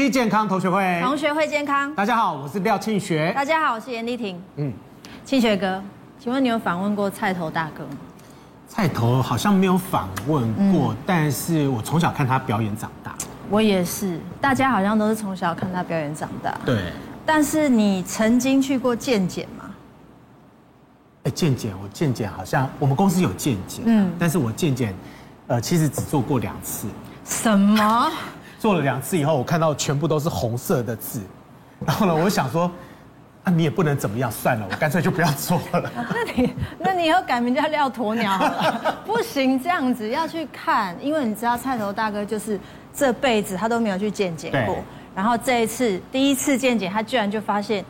期健康同学会，同学会健康。大家好，我是廖庆学。大家好，我是严丽婷。嗯，庆学哥，请问你有访问过菜头大哥吗？菜头好像没有访问过，嗯、但是我从小看他表演长大。我也是，大家好像都是从小看他表演长大。对。但是你曾经去过健检吗？哎，健检，我健检好像我们公司有健检，嗯，但是我健检，呃，其实只做过两次。什么？做了两次以后，我看到全部都是红色的字，然后呢，我想说，啊，你也不能怎么样，算了，我干脆就不要做了。那你，那你以后改名叫廖鸵鸟好了。不行，这样子要去看，因为你知道菜头大哥就是这辈子他都没有去见检过，然后这一次第一次见检，他居然就发现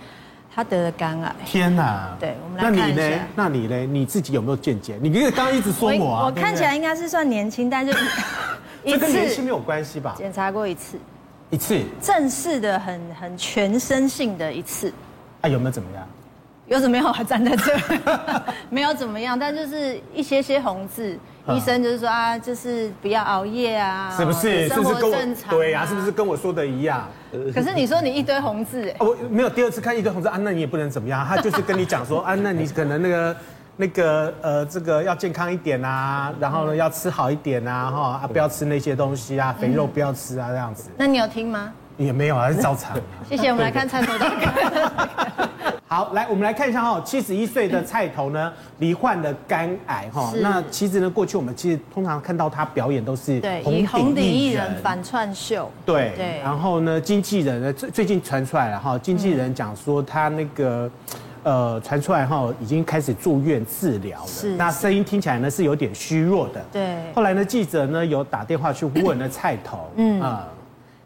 他得了肝癌。天哪！对，我们来看一下。那你呢？那你呢？你自己有没有见解？你刚刚一直说我啊。我，我看起来应该是算年轻，但是。这跟年轻没有关系吧？检查过一次，一次正式的很很全身性的一次，啊有没有怎么样？有怎么样？还站在这，没有怎么样，但就是一些些红字，医生就是说啊，就是不要熬夜啊，是不是？生活正常，对啊，是不是跟我说的一样？可是你说你一堆红字，哎，我没有第二次看一堆红字啊，那你也不能怎么样，他就是跟你讲说啊，那你可能那个。那个呃，这个要健康一点啊，然后呢要吃好一点啊，哈啊不要吃那些东西啊，肥肉不要吃啊，这样子。那你有听吗？也没有啊，是照常。谢谢，我们来看 菜头大哥。好，来我们来看一下哈，七十一岁的 菜头呢，罹患了肝癌哈。那其实呢，过去我们其实通常看到他表演都是对以红顶艺人反串秀。对对。然后呢，经纪人呢最最近传出来了哈，经纪人讲说他那个。呃，传出来哈已经开始住院治疗了。是，那声音听起来呢是有点虚弱的。对。后来呢，记者呢有打电话去问了菜头，嗯啊、呃，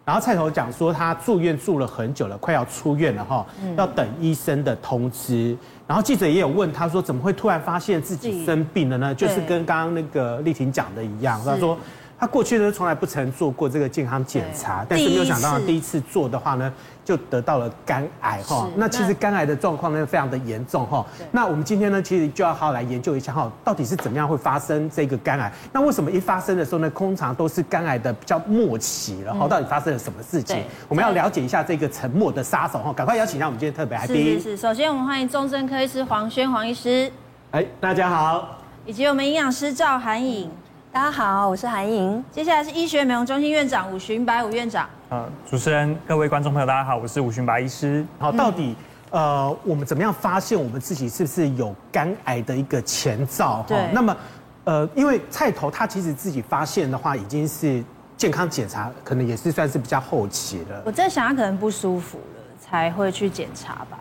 然后菜头讲说他住院住了很久了，快要出院了哈，要等医生的通知。然后记者也有问他说，怎么会突然发现自己生病了呢？就是跟刚刚那个丽婷讲的一样，他说。他过去呢，从来不曾做过这个健康检查，但是没有想到第一次做的话呢，就得到了肝癌哈。那其实肝癌的状况呢，非常的严重哈。那我们今天呢，其实就要好好来研究一下哈，到底是怎么样会发生这个肝癌？那为什么一发生的时候呢，通常都是肝癌的比较末期了哈？到底发生了什么事情？我们要了解一下这个沉默的杀手哈，赶快邀请一下我们今天特别来宾。是是是，首先我们欢迎重症科医师黄轩黄医师。哎，大家好。以及我们营养师赵涵颖。大家好，我是韩颖。接下来是医学美容中心院长伍寻白伍院长。呃，主持人、各位观众朋友，大家好，我是伍寻白医师。好，到底呃，我们怎么样发现我们自己是不是有肝癌的一个前兆？对。那么，呃，因为菜头他其实自己发现的话，已经是健康检查，可能也是算是比较后期了。我在想，他可能不舒服了，才会去检查吧。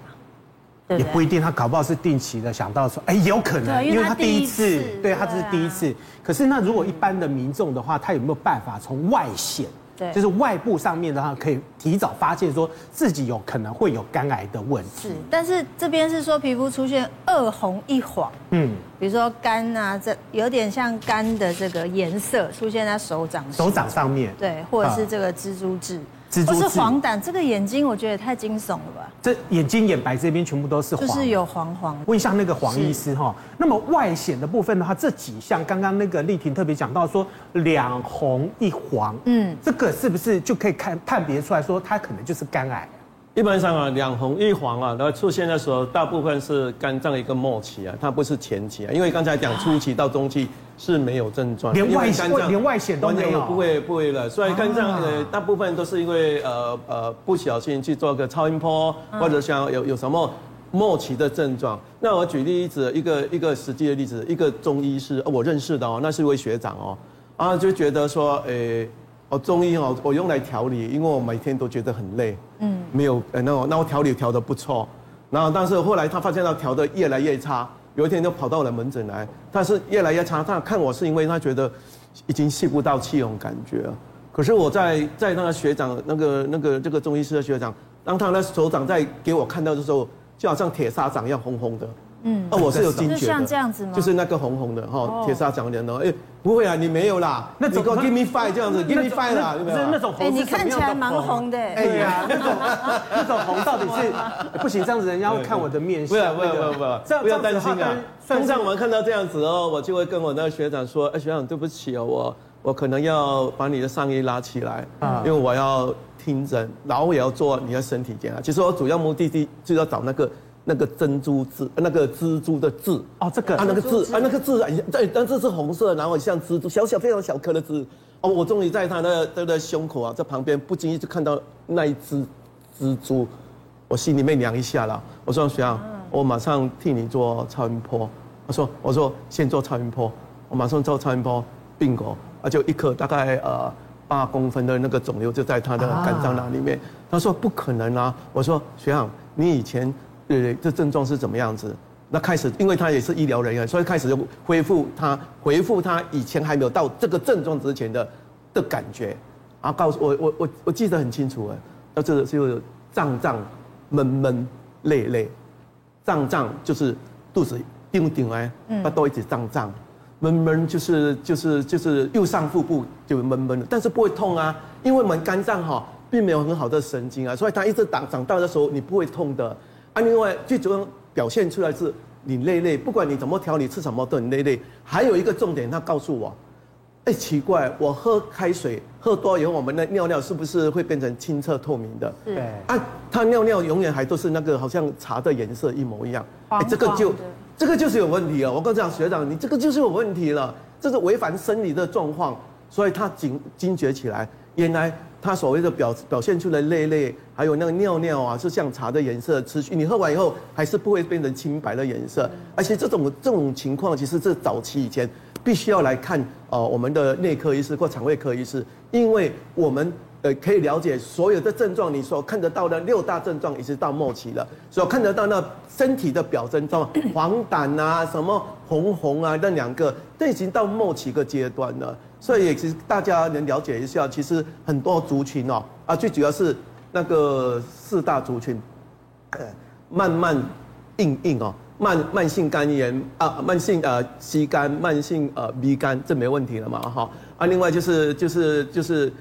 也不一定，他搞不好是定期的想到说，哎，有可能，因为他第一次，对他这是第一次。可是那如果一般的民众的话，他有没有办法从外显，对，就是外部上面的话，可以提早发现说自己有可能会有肝癌的问题？是，但是这边是说皮肤出现二红一黄，嗯，比如说肝啊，这有点像肝的这个颜色出现在手掌，手掌上面，对，或者是这个蜘蛛痣。不是黄疸，这个眼睛我觉得也太惊悚了吧？这眼睛眼白这边全部都是黄，就是有黄黄。问一下那个黄医师哈，那么外显的部分的话，这几项刚刚那个丽婷特别讲到说两红一黄，嗯，这个是不是就可以看判别出来说它可能就是肝癌？一般上啊，两红一黄啊，然后出现的时候，大部分是肝脏一个末期啊，它不是前期啊，因为刚才讲初期到中期是没有症状，连外肝脏连外显都没有，不会不会了。所以肝脏呃大部分都是因为呃呃不小心去做个超音波，或者像有有什么末期的症状。那我举例子，一个一个实际的例子，一个中医师我认识的哦，那是一位学长哦，啊就觉得说诶。哦中医哦，我用来调理，因为我每天都觉得很累，嗯，没有呃，那我那我调理调的不错，然后但是后来他发现他调的越来越差，有一天就跑到了门诊来，但是越来越差，他看我是因为他觉得已经吸不到气那种感觉，可是我在在那个学长那个那个这个中医师的学长，当他的手掌在给我看到的时候，就好像铁砂掌一样红红的。嗯，哦，我是有惊觉的，就像这样子吗？就是那个红红的哈，铁砂掌脸的，哎，不会啊，你没有啦，那几个 give me five 这样子，give me five 啦，不是那种红，哎，你看起来蛮红的，哎呀，那种那种红到底是 不行，这样子人家会看我的面相，不要不要不要，这样不要担心啊。通常我们看到这样子哦，我就会跟我那个学长说，哎，学长对不起哦，我我可能要把你的上衣拉起来，啊，因为我要听诊，然后我也要做你的身体检查。其实我主要目的地就要找那个那个珍珠痣，那个蜘蛛的痣。哦，这个啊，那个痣啊，那个痣，对，但是是红色，然后像蜘蛛，小小非常小颗的痣。哦，我终于在他的他的胸口啊，在旁边不经意就看到那一只蜘蛛，我心里面凉一下了。我说学长，我马上替你做超音波。我说我说先做超音波，我马上做超音波，病狗啊，就一颗大概呃八公分的那个肿瘤就在他的肝脏那里面。他说不可能啊。我说学长，你以前呃这症状是怎么样子？那开始，因为他也是医疗人员，所以开始就恢复他，恢复他以前还没有到这个症状之前的的感觉，然后告诉我，我我我记得很清楚哎，那这个就是胀胀、闷闷、累累，胀胀就是肚子顶顶哎，它都一直胀胀，闷闷就是就是就是右上腹部就闷闷的，但是不会痛啊，因为我们肝脏哈并没有很好的神经啊，所以它一直长长大的时候你不会痛的啊，另外最主要。表现出来是你累累，不管你怎么调，你吃什么都很累累。还有一个重点，他告诉我，哎，奇怪，我喝开水喝多以后，我们的尿尿是不是会变成清澈透明的？对。啊，他尿尿永远还都是那个好像茶的颜色一模一样。哎，这个就这个就是有问题了。我跟你讲，学长，你这个就是有问题了，这是违反生理的状况，所以他警惊觉起来，原来。他所谓的表表现出来累累，还有那个尿尿啊，是像茶的颜色，持续你喝完以后还是不会变成清白的颜色。而且这种这种情况，其实这早期以前必须要来看呃我们的内科医师或肠胃科医师，因为我们呃可以了解所有的症状，你所看得到的六大症状已经到末期了，所看得到那身体的表征状，黄疸啊，什么红红啊，那两个都已经到末期个阶段了。所以其实大家能了解一下，其实很多族群哦，啊，最主要是那个四大族群，呃，慢慢硬硬哦，慢慢性肝炎啊，慢性呃 C 肝，慢性呃 B 肝，这没问题了嘛哈，啊，另外就是就是就是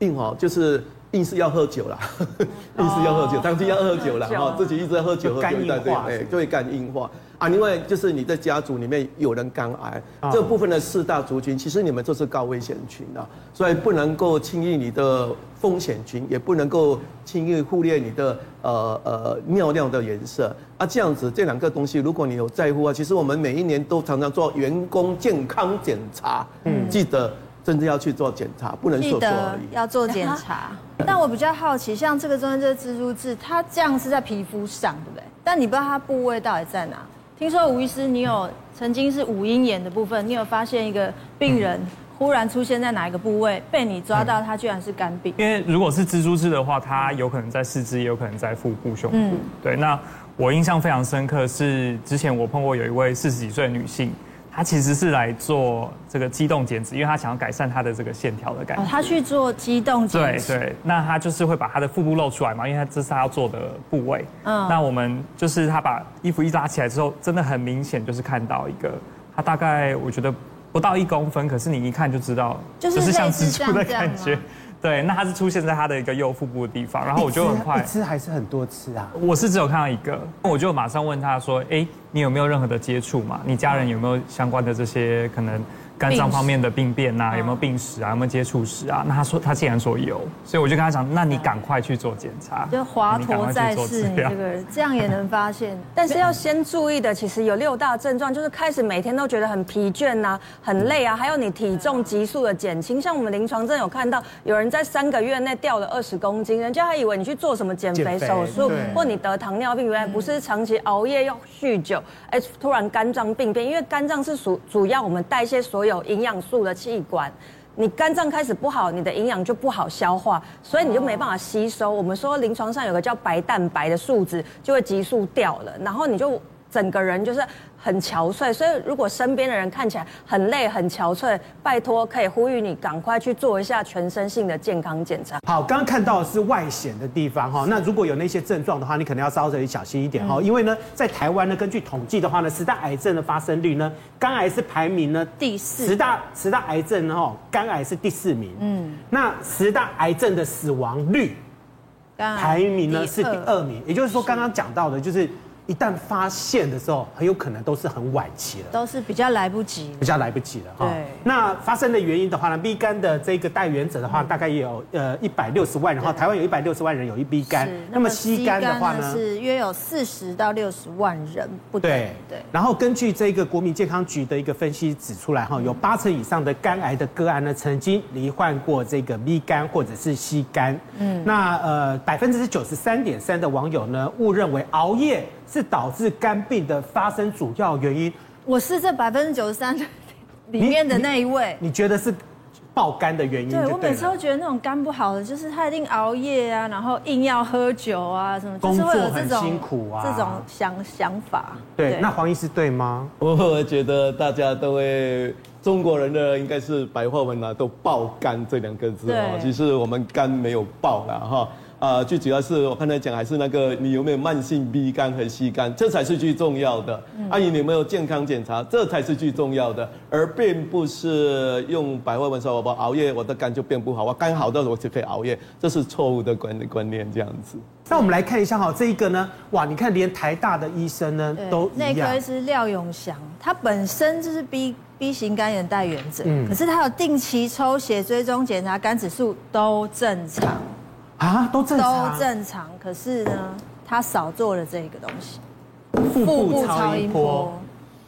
硬哦，就是硬是要喝酒啦，硬是要喝酒，长期要喝酒了哈，自己一直在喝酒，喝酒对对对，就会肝硬化。啊，另外就是你的家族里面有人肝癌，哦、这部分的四大族群，其实你们都是高危险群啊，所以不能够轻易你的风险群，也不能够轻易忽略你的呃呃尿尿的颜色啊，这样子这两个东西，如果你有在乎啊，其实我们每一年都常常做员工健康检查，嗯，记得真正要去做检查，不能说说而已，要做检查。但我比较好奇，像这个中间这个蜘蛛痣，它这样是在皮肤上，对不对？但你不知道它部位到底在哪。听说吴医师，你有曾经是五阴眼的部分，你有发现一个病人忽然出现在哪一个部位，被你抓到，他居然是肝病。因为如果是蜘蛛痣的话，它有可能在四肢，也有可能在腹部、胸部。嗯、对，那我印象非常深刻是之前我碰过有一位四十几岁的女性。他其实是来做这个机动减脂，因为他想要改善他的这个线条的感觉。哦，他去做机动减脂。对对，那他就是会把他的腹部露出来嘛，因为他这是他要做的部位。嗯。那我们就是他把衣服一拉起来之后，真的很明显就是看到一个，他大概我觉得不到一公分，可是你一看就知道，就是像蜘蛛的感觉。对，那它是出现在他的一个右腹部的地方，然后我就很快，一只还是很多只啊？我是只有看到一个，我就马上问他说：“哎，你有没有任何的接触嘛？你家人有没有相关的这些可能？”肝脏方面的病变呐，有没有病史啊？有没有接触史啊？那他说他既然说有，所以我就跟他讲，那你赶快去做检查。就华佗在世，你这个人这样也能发现。但是要先注意的，其实有六大症状，就是开始每天都觉得很疲倦呐，很累啊，还有你体重急速的减轻。像我们临床真的有看到有人在三个月内掉了二十公斤，人家还以为你去做什么减肥手术，或你得糖尿病，原来不是长期熬夜又酗酒，哎，突然肝脏病变，因为肝脏是属主要我们代谢所有。有营养素的器官，你肝脏开始不好，你的营养就不好消化，所以你就没办法吸收。我们说临床上有个叫白蛋白的数值就会急速掉了，然后你就整个人就是。很憔悴，所以如果身边的人看起来很累、很憔悴，拜托可以呼吁你赶快去做一下全身性的健康检查。好，刚刚看到的是外显的地方哈，那如果有那些症状的话，你可能要稍微小心一点哈，因为呢，在台湾呢，根据统计的话呢，十大癌症的发生率呢，肝癌是排名呢第四，十大十大癌症哈，肝癌是第四名，嗯，那十大癌症的死亡率，排名呢是第二名，也就是说刚刚讲到的就是。一旦发现的时候，很有可能都是很晚期了，都是比较来不及，比较来不及了哈。对。那发生的原因的话呢，B 肝的这个带原者的话，大概也有呃一百六十万人，然后台湾有一百六十万人有一 B 肝。那么 C 肝的话呢，是约有四十到六十万人不等。对对。然后根据这个国民健康局的一个分析指出来哈，有八成以上的肝癌的个案呢，曾经罹患过这个 B 肝或者是 C 肝。嗯。那呃百分之九十三点三的网友呢，误认为熬夜。是导致肝病的发生主要原因。我是这百分之九十三里面的那一位。你，你，你觉得是爆肝的原因对？对，我每次都觉得那种肝不好的，就是他一定熬夜啊，然后硬要喝酒啊，什么，就是会有这种工作很辛苦啊，这种想想法。对，对那黄医师对吗？我觉得大家都会，中国人的应该是白话文啊，都爆肝这两个字哦。其实我们肝没有爆了哈。啊，最主要是我刚才讲，还是那个你有没有慢性 B 肝和 C 肝，这才是最重要的。阿姨，你有没有健康检查，这才是最重要的，而并不是用白话文说，我熬夜，我的肝就变不好，我肝好的时候我就可以熬夜，这是错误的观观念，这样子。那我们来看一下哈，这一个呢，哇，你看连台大的医生呢都那个是廖永祥，他本身就是 B B 型肝炎带原者，嗯，可是他有定期抽血追踪检查，肝指数都正常。啊，都正常，都正常。可是呢，他少做了这个东西，腹部超音波，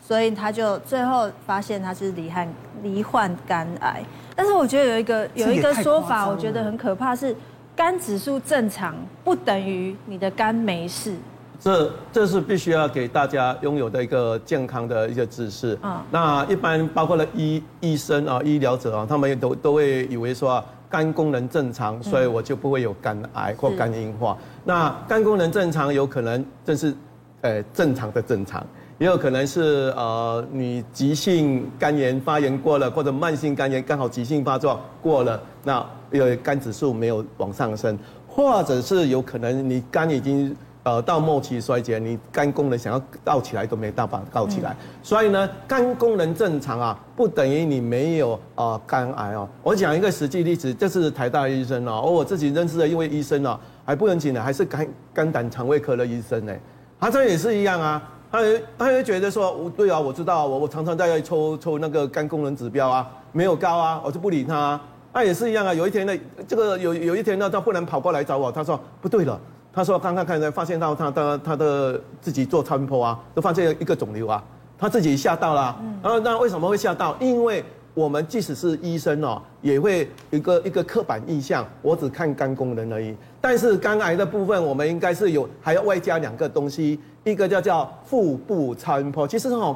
所以他就最后发现他是罹患罹患肝癌。但是我觉得有一个有一个说法，我觉得很可怕，是肝指数正常不等于你的肝没事。这这是必须要给大家拥有的一个健康的一个知识。啊，那一般包括了医医生啊、医疗者啊，他们都都会以为说。肝功能正常，所以我就不会有肝癌或肝硬化。那肝功能正常，有可能这是，呃，正常的正常，也有可能是呃，你急性肝炎发炎过了，或者慢性肝炎刚好急性发作过了，那有肝指数没有往上升，或者是有可能你肝已经。呃，到末期衰竭，你肝功能想要倒起来都没办法倒起来。嗯、所以呢，肝功能正常啊，不等于你没有啊、呃、肝癌哦。我讲一个实际例子，这是台大医生哦，我自己认识的一位医生哦，还不能紧的，还是肝肝胆肠胃科的医生呢。他这也是一样啊，他他也觉得说，对啊，我知道，我我常常在抽抽那个肝功能指标啊，没有高啊，我就不理他、啊。那也是一样啊，有一天呢，这个有有一天呢，他忽然跑过来找我，他说不对了。他说：“刚刚看才发现到他的他的自己做超音波啊，都发现一个肿瘤啊，他自己吓到了。然后那为什么会吓到？因为我们即使是医生哦，也会一个一个刻板印象，我只看肝功能而已。但是肝癌的部分，我们应该是有还要外加两个东西，一个叫叫腹部超音波。其实哦，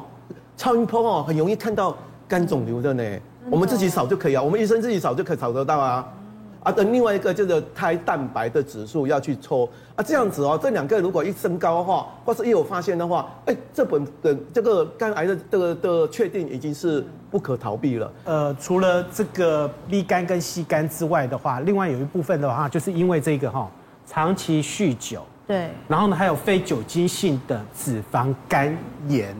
超音波哦很容易看到肝肿瘤的呢，我们自己扫就可以啊，我们医生自己扫就可以扫得到啊。”啊，等另外一个就是胎蛋白的指数要去抽啊，这样子哦，这两个如果一升高的话，或是一有发现的话，哎，这本的这个肝癌的这个的确定已经是不可逃避了。呃，除了这个 B 肝跟 C 肝之外的话，另外有一部分的话，就是因为这个哈，长期酗酒，对，然后呢还有非酒精性的脂肪肝炎。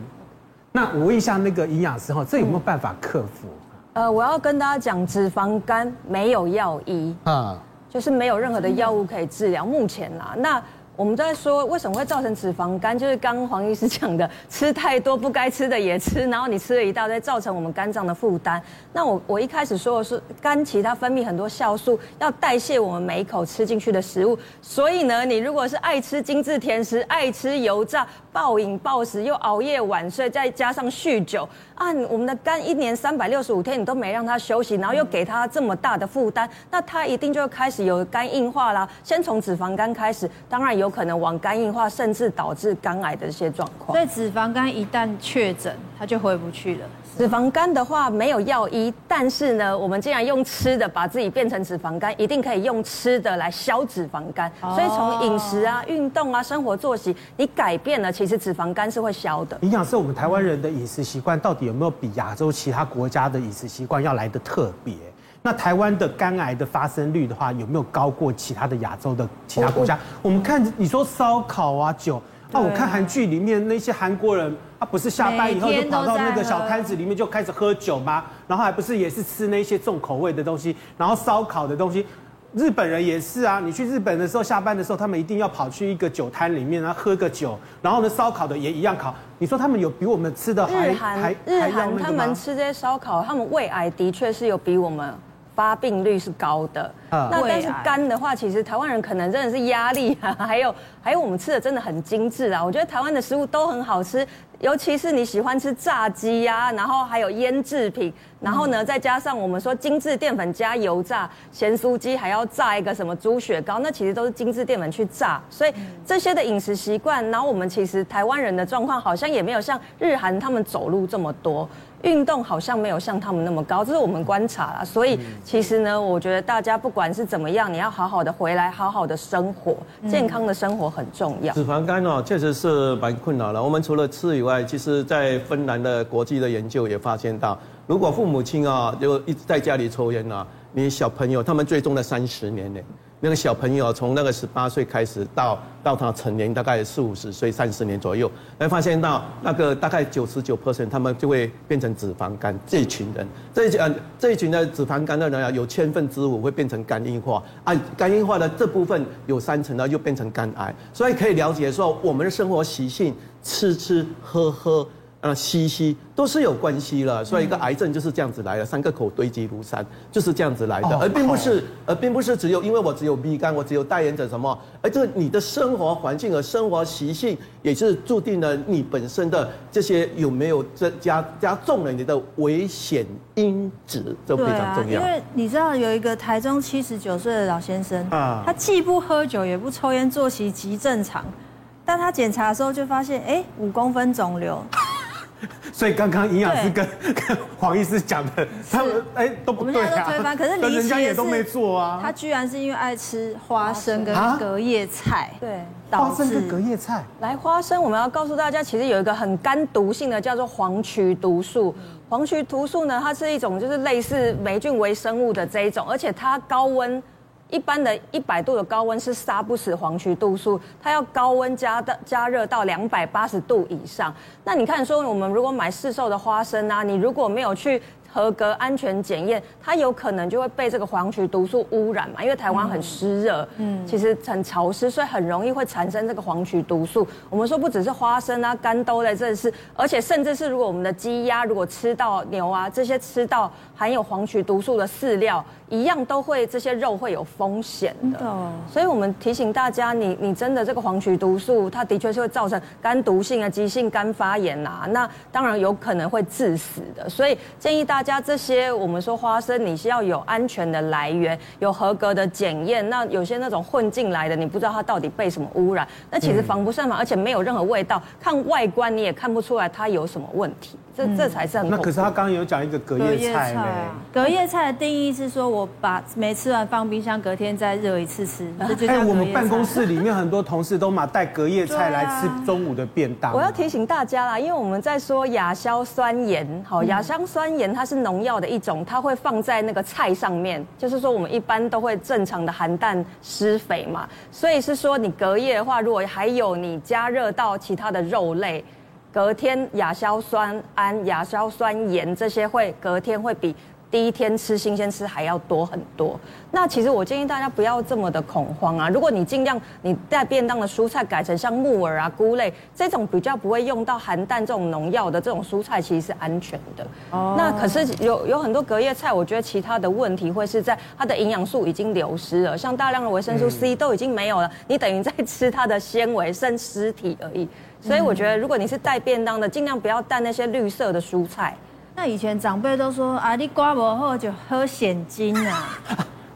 那我问一下那个营养师哈，这有没有办法克服？呃，我要跟大家讲，脂肪肝没有药医，啊，就是没有任何的药物可以治疗。目前啦，那。我们在说为什么会造成脂肪肝，就是刚黄医师讲的，吃太多不该吃的也吃，然后你吃了一大堆，造成我们肝脏的负担。那我我一开始说的是肝其他分泌很多酵素，要代谢我们每一口吃进去的食物。所以呢，你如果是爱吃精致甜食、爱吃油炸、暴饮暴食，又熬夜晚睡，再加上酗酒啊，我们的肝一年三百六十五天你都没让它休息，然后又给它这么大的负担，那它一定就开始有肝硬化啦。先从脂肪肝开始，当然有。有可能往肝硬化，甚至导致肝癌的一些状况。所以脂肪肝一旦确诊，它就回不去了。脂肪肝的话没有药医，但是呢，我们既然用吃的把自己变成脂肪肝，一定可以用吃的来消脂肪肝。所以从饮食啊、运动啊、生活作息，你改变了，其实脂肪肝是会消的。营养师，我们台湾人的饮食习惯到底有没有比亚洲其他国家的饮食习惯要来得特别？那台湾的肝癌的发生率的话，有没有高过其他的亚洲的其他国家？我们看你说烧烤啊酒，那我看韩剧里面那些韩国人，他不是下班以后就跑到那个小摊子里面就开始喝酒吗？然后还不是也是吃那些重口味的东西，然后烧烤的东西，日本人也是啊，你去日本的时候，下班的时候，他们一定要跑去一个酒摊里面，然后喝个酒，然后呢，烧烤的也一样烤。你说他们有比我们吃的还日韩日韩他们吃这些烧烤，他们胃癌的确是有比我们发病率是高的。嗯、那但是肝的话，其实台湾人可能真的是压力啊，还有还有我们吃的真的很精致啊。我觉得台湾的食物都很好吃。尤其是你喜欢吃炸鸡呀，然后还有腌制品，然后呢，再加上我们说精致淀粉加油炸咸酥鸡，还要炸一个什么猪血糕，那其实都是精致淀粉去炸。所以这些的饮食习惯，然后我们其实台湾人的状况好像也没有像日韩他们走路这么多，运动好像没有像他们那么高，这是我们观察啦。所以其实呢，我觉得大家不管是怎么样，你要好好的回来，好好的生活，健康的生活很重要。脂肪肝哦，确实是蛮困扰的。我们除了吃以外，其实，在芬兰的国际的研究也发现到，如果父母亲啊，就一直在家里抽烟啊，你小朋友他们最终的三十年呢，那个小朋友从那个十八岁开始到到他成年，大概四五十岁，三十年左右，来发现到那个大概九十九 percent，他们就会变成脂肪肝这一群人，这一群这一群的脂肪肝的人啊，有千分之五会变成肝硬化啊，肝硬化的这部分有三成呢，又变成肝癌，所以可以了解说我们的生活习性。吃吃喝喝，呃，息息都是有关系了，所以一个癌症就是这样子来的，三个口堆积如山，就是这样子来的，而并不是，而并不是只有因为我只有 B 肝，我只有代言者什么，而这你的生活环境和生活习性也是注定了你本身的这些有没有增加加重了你的危险因子，这非常重要。因为你知道有一个台中七十九岁的老先生啊，他既不喝酒也不抽烟，作息极正常。但他检查的时候就发现，哎，五公分肿瘤。所以刚刚营养师跟跟黄医师讲的，他们哎都不对啊。推翻，可是 人家也都没做啊。他居然是因为爱吃花生跟隔夜菜，对，花生跟隔夜菜。来，花生我们要告诉大家，其实有一个很肝毒性的，叫做黄曲毒素。黄曲毒素呢，它是一种就是类似霉菌微生物的这一种，而且它高温。一般的一百度的高温是杀不死黄曲毒素，它要高温加到加热到两百八十度以上。那你看说，我们如果买市售的花生啊，你如果没有去。合格安全检验，它有可能就会被这个黄曲毒素污染嘛？因为台湾很湿热，嗯，其实很潮湿，所以很容易会产生这个黄曲毒素。我们说不只是花生啊、干豆类，这是，而且甚至是如果我们的鸡鸭如果吃到牛啊这些吃到含有黄曲毒素的饲料，一样都会这些肉会有风险的。所以我们提醒大家，你你真的这个黄曲毒素，它的确是会造成肝毒性啊、急性肝发炎啊，那当然有可能会致死的。所以建议大。家这些，我们说花生，你是要有安全的来源，有合格的检验。那有些那种混进来的，你不知道它到底被什么污染，那其实防不胜防，而且没有任何味道，看外观你也看不出来它有什么问题。这这才是很。那可是他刚刚有讲一个隔夜菜呢。隔夜菜的定义是说，我把没吃完放冰箱，隔天再热一次吃。哎，我们办公室里面很多同事都嘛带隔夜菜来吃中午的便当。我要提醒大家啦，因为我们在说亚硝酸盐，好，亚硝酸盐它是农药的一种，它会放在那个菜上面，就是说我们一般都会正常的含氮施肥嘛，所以是说你隔夜的话，如果还有你加热到其他的肉类。隔天亚硝酸胺、亚硝酸盐这些会隔天会比第一天吃新鲜吃还要多很多。那其实我建议大家不要这么的恐慌啊。如果你尽量你带便当的蔬菜改成像木耳啊、菇类这种比较不会用到含氮这种农药的这种蔬菜，其实是安全的。哦。那可是有有很多隔夜菜，我觉得其他的问题会是在它的营养素已经流失了，像大量的维生素 C 都已经没有了，你等于在吃它的纤维剩尸体而已。所以我觉得，如果你是带便当的，尽量不要带那些绿色的蔬菜。那以前长辈都说啊，你挂不好就喝现金啊。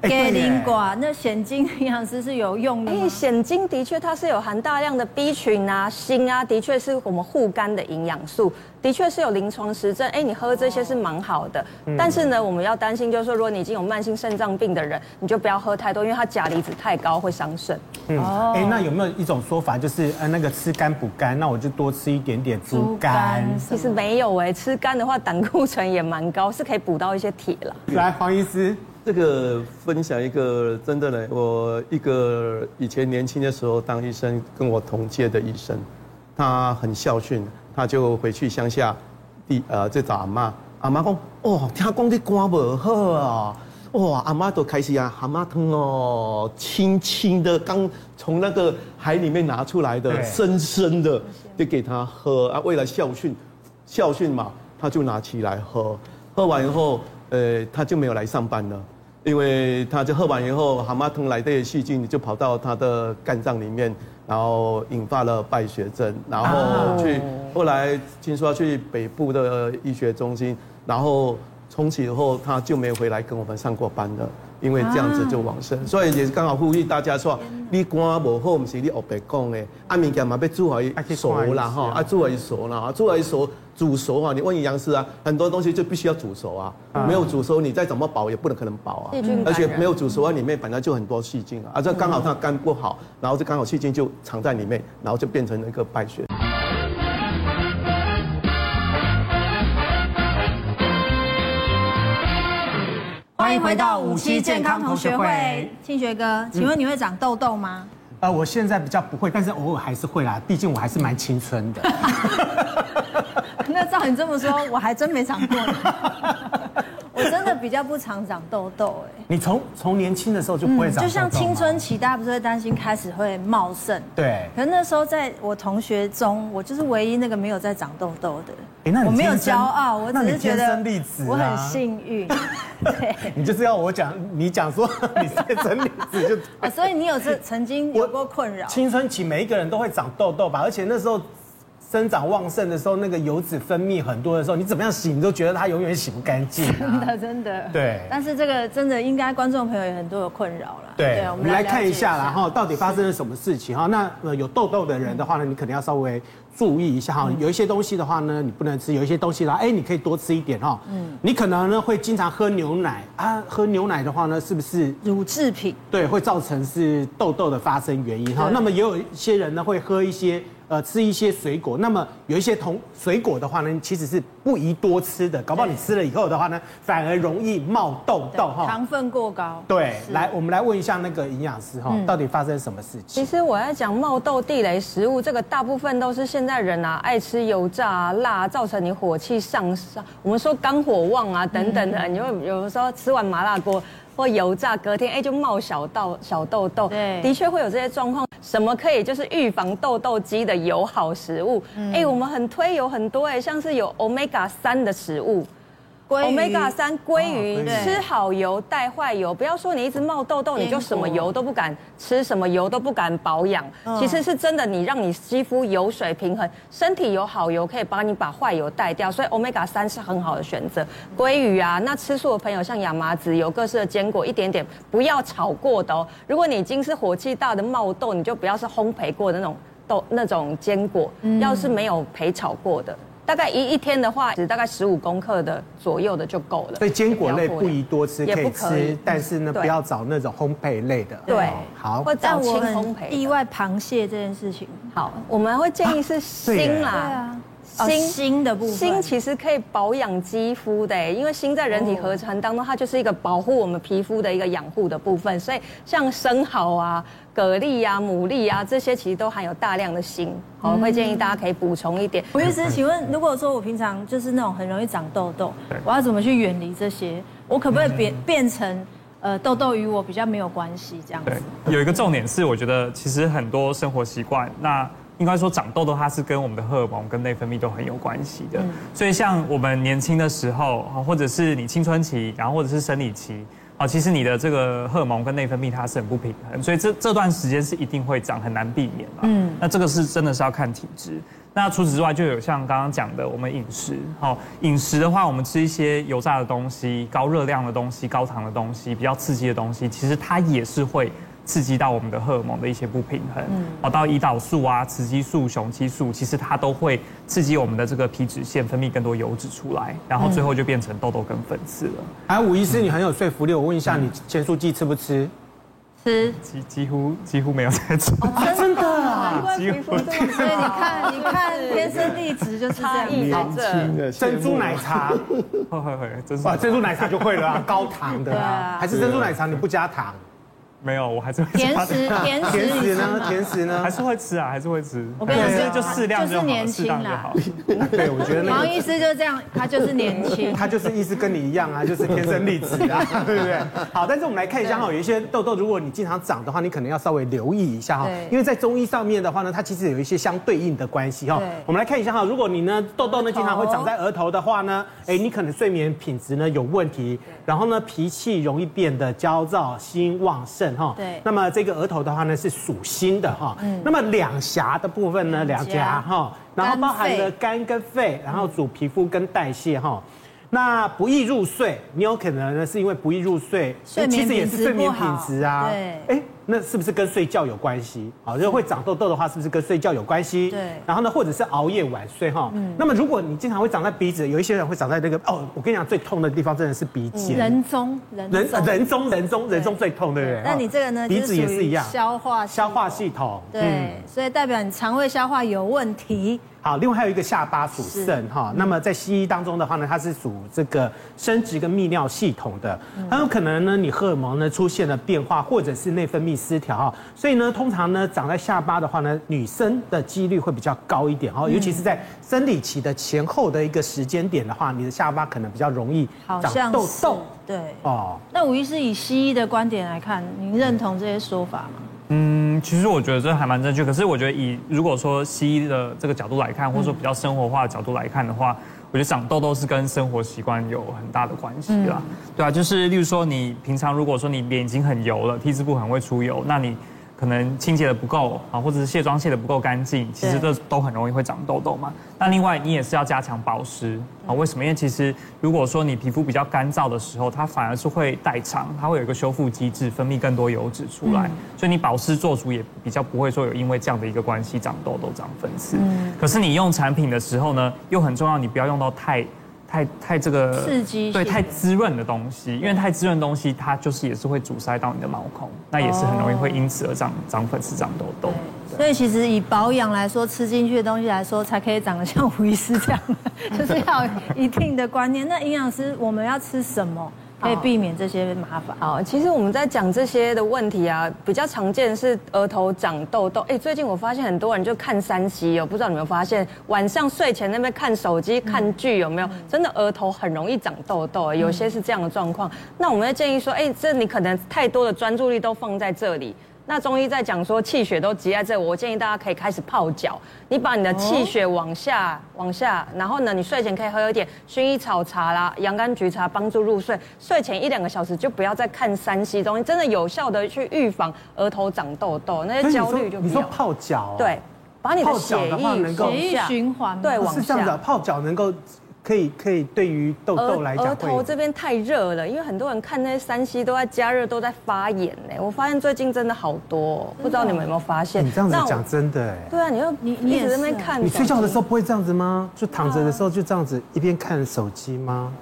给灵瓜，那蚬精营养师是有用的。哎，蚬精的确它是有含大量的 B 群啊、锌啊，的确是我们护肝的营养素，的确是有临床实证。哎，你喝这些是蛮好的。哦、但是呢，我们要担心就是说，如果你已经有慢性肾脏病的人，你就不要喝太多，因为它钾离子太高会伤肾。嗯，哎，那有没有一种说法，就是呃那个吃肝补肝，那我就多吃一点点猪肝？其实没有哎，吃肝的话胆固醇也蛮高，是可以补到一些铁了。来，黄医师。这个分享一个真的呢，我一个以前年轻的时候当医生，跟我同届的医生，他很孝顺，他就回去乡下，地呃，在找阿妈，阿妈讲，哦，听讲你肝不好啊，哇，阿妈都开心啊，蛤蟆汤哦，轻轻的刚从那个海里面拿出来的，深深的就给他喝啊，为了孝顺，孝顺嘛，他就拿起来喝，喝完以后，呃，他就没有来上班了，因为他就喝完以后，蛤蟆汤来的细菌就跑到他的肝脏里面，然后引发了败血症，然后去后来听说要去北部的医学中心，然后。从此以后，他就没有回来跟我们上过班了，因为这样子就往生，所以也是刚好呼吁大家说，你肝不好，不是你黑白讲的，啊，物件嘛要煮好熟啦哈，啊，煮好熟啦，煮好熟煮熟啊，你问营养师啊，很多东西就必须要煮熟啊，没有煮熟，你再怎么保也不能可能保啊，而且没有煮熟啊，里面本来就很多细菌啊，啊，这刚好他肝不好，然后这刚好细菌就藏在里面，然后就变成了一个败血。欢迎回到五期健康同学会，庆学哥，请问你会长痘痘吗？呃，我现在比较不会，但是偶尔还是会啦，毕竟我还是蛮青春的。那照你这么说，我还真没长过。我真的比较不常长痘痘，哎。你从从年轻的时候就不会长痘痘，嗯，就像青春期，大家不是会担心开始会茂盛？对。可是那时候在我同学中，我就是唯一那个没有在长痘痘的。哎，那你我没有骄傲，我只是觉得我很幸运。对，你就是要我讲，你讲说 你天生丽质就。啊，所以你有这曾经有过困扰？青春期每一个人都会长痘痘吧，而且那时候。生长旺盛的时候，那个油脂分泌很多的时候，你怎么样洗，你都觉得它永远洗不干净。真的，真的。对。但是这个真的应该观众朋友有很多有困扰了。对，我们来看一下啦哈，到底发生了什么事情哈？那呃有痘痘的人的话呢，你可能要稍微注意一下哈。有一些东西的话呢，你不能吃；有一些东西啦，哎，你可以多吃一点哈。嗯。你可能呢会经常喝牛奶啊，喝牛奶的话呢，是不是乳制品？对，会造成是痘痘的发生原因哈。那么也有一些人呢会喝一些。呃，吃一些水果，那么有一些同水果的话呢，其实是不宜多吃的，搞不好你吃了以后的话呢，反而容易冒痘痘哈。糖分过高。对，来，我们来问一下那个营养师哈，到底发生什么事情？其实我要讲冒痘地雷食物，这个大部分都是现在人啊爱吃油炸啊、辣，造成你火气上升，我们说肝火旺啊等等的，你会有的时候吃完麻辣锅或油炸，隔天哎就冒小痘小痘痘，对，的确会有这些状况。什么可以就是预防痘痘肌的友好食物？哎、嗯，我们很推有很多哎，像是有 Omega 三的食物。Omega 三鲑鱼，吃好油带坏油，不要说你一直冒痘痘，你就什么油都不敢吃，什么油都不敢保养。其实是真的，你让你肌肤油水平衡，身体有好油可以帮你把坏油带掉，所以 Omega 三是很好的选择。鲑鱼啊，那吃素的朋友像亚麻籽油、各式的坚果，一点点不要炒过的哦。如果你已经是火气大的冒痘，你就不要是烘焙过的那种豆那种坚果，要是没有焙炒过的。大概一一天的话，只大概十五公克的左右的就够了。所以坚果类不宜多吃，可以吃，但是呢，不要找那种烘焙类的。对，好。或找轻烘焙。意外螃蟹这件事情，好，我们会建议是新啦。锌锌的部分，锌其实可以保养肌肤的，因为锌在人体合成当中，它就是一个保护我们皮肤的一个养护的部分。所以像生蚝啊、蛤蜊啊、牡蛎啊这些，其实都含有大量的锌。好，我会建议大家可以补充一点。吴医师，请问，如果说我平常就是那种很容易长痘痘，我要怎么去远离这些？我可不可以变变成呃痘痘与我比较没有关系这样子？对，有一个重点是，我觉得其实很多生活习惯那。应该说长痘痘，它是跟我们的荷尔蒙跟内分泌都很有关系的。所以像我们年轻的时候，或者是你青春期，然后或者是生理期，啊，其实你的这个荷尔蒙跟内分泌它是很不平衡，所以这这段时间是一定会长，很难避免嘛。嗯，那这个是真的是要看体质。那除此之外，就有像刚刚讲的，我们饮食，好，饮食的话，我们吃一些油炸的东西、高热量的东西、高糖的东西、比较刺激的东西，其实它也是会。刺激到我们的荷尔蒙的一些不平衡，嗯，跑到胰岛素啊、雌激素、雄激素，其实它都会刺激我们的这个皮脂腺分泌更多油脂出来，然后最后就变成痘痘跟粉刺了。哎，吴医师，你很有说服力，我问一下，你前素剂吃不吃？吃，几几乎几乎没有在吃。真的啊？几乎。所以你看，你看，天生丽质就差异在这。珍珠奶茶，会会会，珍珠，珍珠奶茶就会了啊，高糖的啊，还是珍珠奶茶你不加糖？没有，我还是会甜食，甜食，甜食呢？甜食呢？还是会吃啊，还是会吃。我跟你说，就适量就好，适当就好。对，我觉得王医师就这样，他就是年轻，他就是意思跟你一样啊，就是天生丽质啊，对不对？好，但是我们来看一下哈，有一些痘痘，如果你经常长的话，你可能要稍微留意一下哈，因为在中医上面的话呢，它其实有一些相对应的关系哈。我们来看一下哈，如果你呢痘痘呢经常会长在额头的话呢，哎，你可能睡眠品质呢有问题，然后呢脾气容易变得焦躁、心旺盛哈。对，那么。这个额头的话呢是属心的哈，嗯，那么两颊的部分呢，两颊哈，然后包含了肝跟肺，然后主皮肤跟代谢哈。那不易入睡，你有可能呢是因为不易入睡，其实也是睡眠品质啊，对，哎。那是不是跟睡觉有关系？好，如果会长痘痘的话，是不是跟睡觉有关系？对。然后呢，或者是熬夜晚睡哈。嗯。那么如果你经常会长在鼻子，有一些人会长在那个哦，我跟你讲，最痛的地方真的是鼻尖。人中，人人中人中人中最痛，对不对？那你这个呢？鼻子也是一样。消化消化系统。对。所以代表你肠胃消化有问题。好，另外还有一个下巴属肾哈，那么在西医当中的话呢，它是属这个生殖跟泌尿系统的，很有可能呢，你荷尔蒙呢出现了变化，或者是内分泌失调哈，所以呢，通常呢长在下巴的话呢，女生的几率会比较高一点哈，尤其是在生理期的前后的一个时间点的话，你的下巴可能比较容易长痘痘。对。哦，那吴医师以西医的观点来看，您认同这些说法吗？嗯，其实我觉得这还蛮正确。可是我觉得以如果说西医的这个角度来看，或者说比较生活化的角度来看的话，我觉得长痘痘是跟生活习惯有很大的关系啦。对啊，就是例如说你平常如果说你脸已经很油了，T 字部很会出油，那你。可能清洁的不够啊，或者是卸妆卸的不够干净，其实这都很容易会长痘痘嘛。那另外你也是要加强保湿啊。为什么？因为其实如果说你皮肤比较干燥的时候，它反而是会代偿，它会有一个修复机制，分泌更多油脂出来。所以你保湿做足也比较不会说有因为这样的一个关系长痘痘、长粉刺。可是你用产品的时候呢，又很重要，你不要用到太。太太这个刺激，对，太滋润的东西，因为太滋润的东西，它就是也是会阻塞到你的毛孔，那也是很容易会因此而长长粉刺、长痘痘。所以其实以保养来说，吃进去的东西来说，才可以长得像 胡医师这样，就是要一定的观念。那营养师，我们要吃什么？可以避免这些麻烦。好，其实我们在讲这些的问题啊，比较常见是额头长痘痘。哎，最近我发现很多人就看三 C 哦，不知道你有没有发现，晚上睡前那边看手机、看剧有没有？真的额头很容易长痘痘，有些是这样的状况。那我们会建议说，哎，这你可能太多的专注力都放在这里。那中医在讲说气血都积在这，我建议大家可以开始泡脚。你把你的气血往下、往下，然后呢，你睡前可以喝一点薰衣草茶啦、洋甘菊茶，帮助入睡。睡前一两个小时就不要再看 3C 东西，真的有效的去预防额头长痘痘，那些焦虑就。你说泡脚？对，把你的血液血液循环，对，往下。是这样子，泡脚能够。可以可以，对于痘痘来讲，额头这边太热了，因为很多人看那些山西都在加热，都在发炎呢。我发现最近真的好多，不知道你们有没有发现？你这样子讲真的哎。对啊，你要你你一直在那边看。你睡觉的时候不会这样子吗？就躺着的时候就这样子一边看手机吗？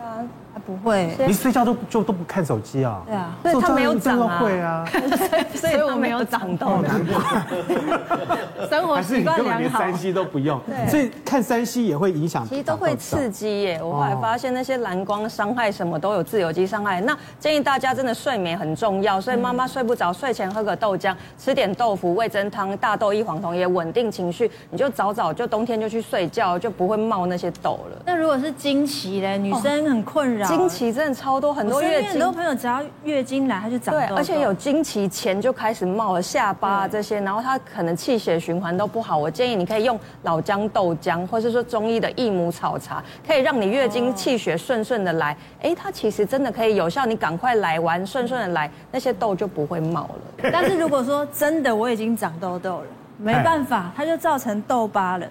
不会，你睡觉都就都不看手机啊？对啊，所以他没有长啊。会啊，所以我没有长痘。难怪。生活习惯良好。连三 C 都不用，所以看三 C 也会影响。其实都会刺激耶。我后来发现那些蓝光伤害什么都有自由基伤害。那建议大家真的睡眠很重要，所以妈妈睡不着，睡前喝个豆浆，吃点豆腐、味噌汤、大豆异黄酮也稳定情绪。你就早早就冬天就去睡觉，就不会冒那些痘了。那如果是经期嘞，女生很困扰。经期真的超多，很多月经，很多朋友只要月经来，他就长痘痘。对，而且有经期前就开始冒了下巴这些，然后他可能气血循环都不好。我建议你可以用老姜豆浆，或是说中医的益母草茶，可以让你月经气血顺顺的来。哎，它其实真的可以有效，你赶快来完顺顺的来，那些痘就不会冒了。但是如果说真的我已经长痘痘了，没办法，它就造成痘疤了，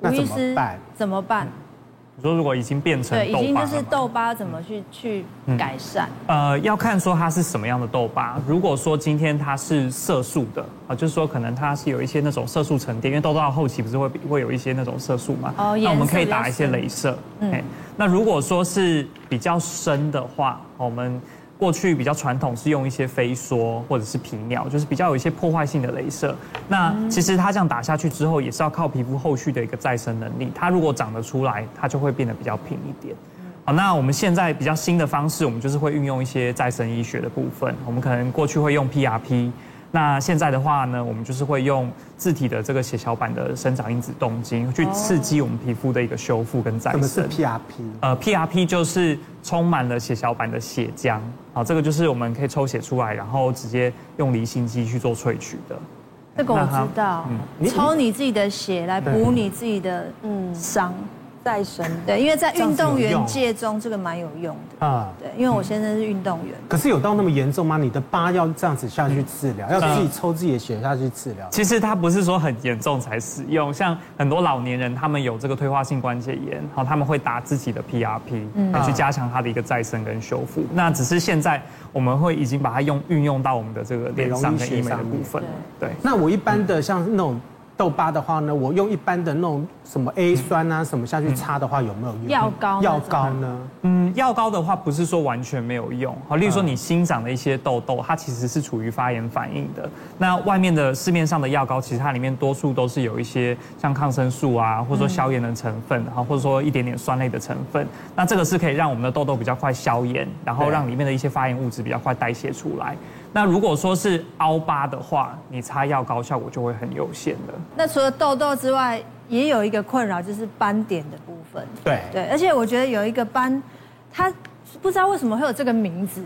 吴医师怎么办？你说如果已经变成对，已经就是痘疤，怎么去去改善？呃，要看说它是什么样的痘疤。如果说今天它是色素的啊，就是说可能它是有一些那种色素沉淀，因为痘痘到后期不是会会有一些那种色素嘛？哦，那我们可以打一些镭射。嗯，那如果说是比较深的话，我们。过去比较传统是用一些飞梭或者是皮秒，就是比较有一些破坏性的镭射。那其实它这样打下去之后，也是要靠皮肤后续的一个再生能力。它如果长得出来，它就会变得比较平一点。好，那我们现在比较新的方式，我们就是会运用一些再生医学的部分。我们可能过去会用 PRP，那现在的话呢，我们就是会用自体的这个血小板的生长因子动精去刺激我们皮肤的一个修复跟再生。什么是 PRP？呃，PRP 就是充满了血小板的血浆。好，这个就是我们可以抽血出来，然后直接用离心机去做萃取的。这个我知道，嗯、抽你自己的血来补你自己的嗯伤。再生对，因为在运动员界中，这个蛮有用的啊。对，因为我先生是运动员。可是有到那么严重吗？你的疤要这样子下去治疗，要自己抽自己的血下去治疗？其实它不是说很严重才使用，像很多老年人，他们有这个退化性关节炎，好，他们会打自己的 PRP，来去加强它的一个再生跟修复。那只是现在我们会已经把它用运用到我们的这个脸上跟医美的部分。对。那我一般的像那种。痘疤的话呢，我用一般的那种什么 A 酸啊什么下去擦的话，有没有用？药膏？药膏呢？嗯，药膏的话不是说完全没有用。好，例如说你新长的一些痘痘，它其实是处于发炎反应的。那外面的市面上的药膏，其实它里面多数都是有一些像抗生素啊，或者说消炎的成分，然后或者说一点点酸类的成分。那这个是可以让我们的痘痘比较快消炎，然后让里面的一些发炎物质比较快代谢出来。那如果说是凹疤的话，你擦药膏效果就会很有限的。那除了痘痘之外，也有一个困扰就是斑点的部分。对对，而且我觉得有一个斑，它不知道为什么会有这个名字，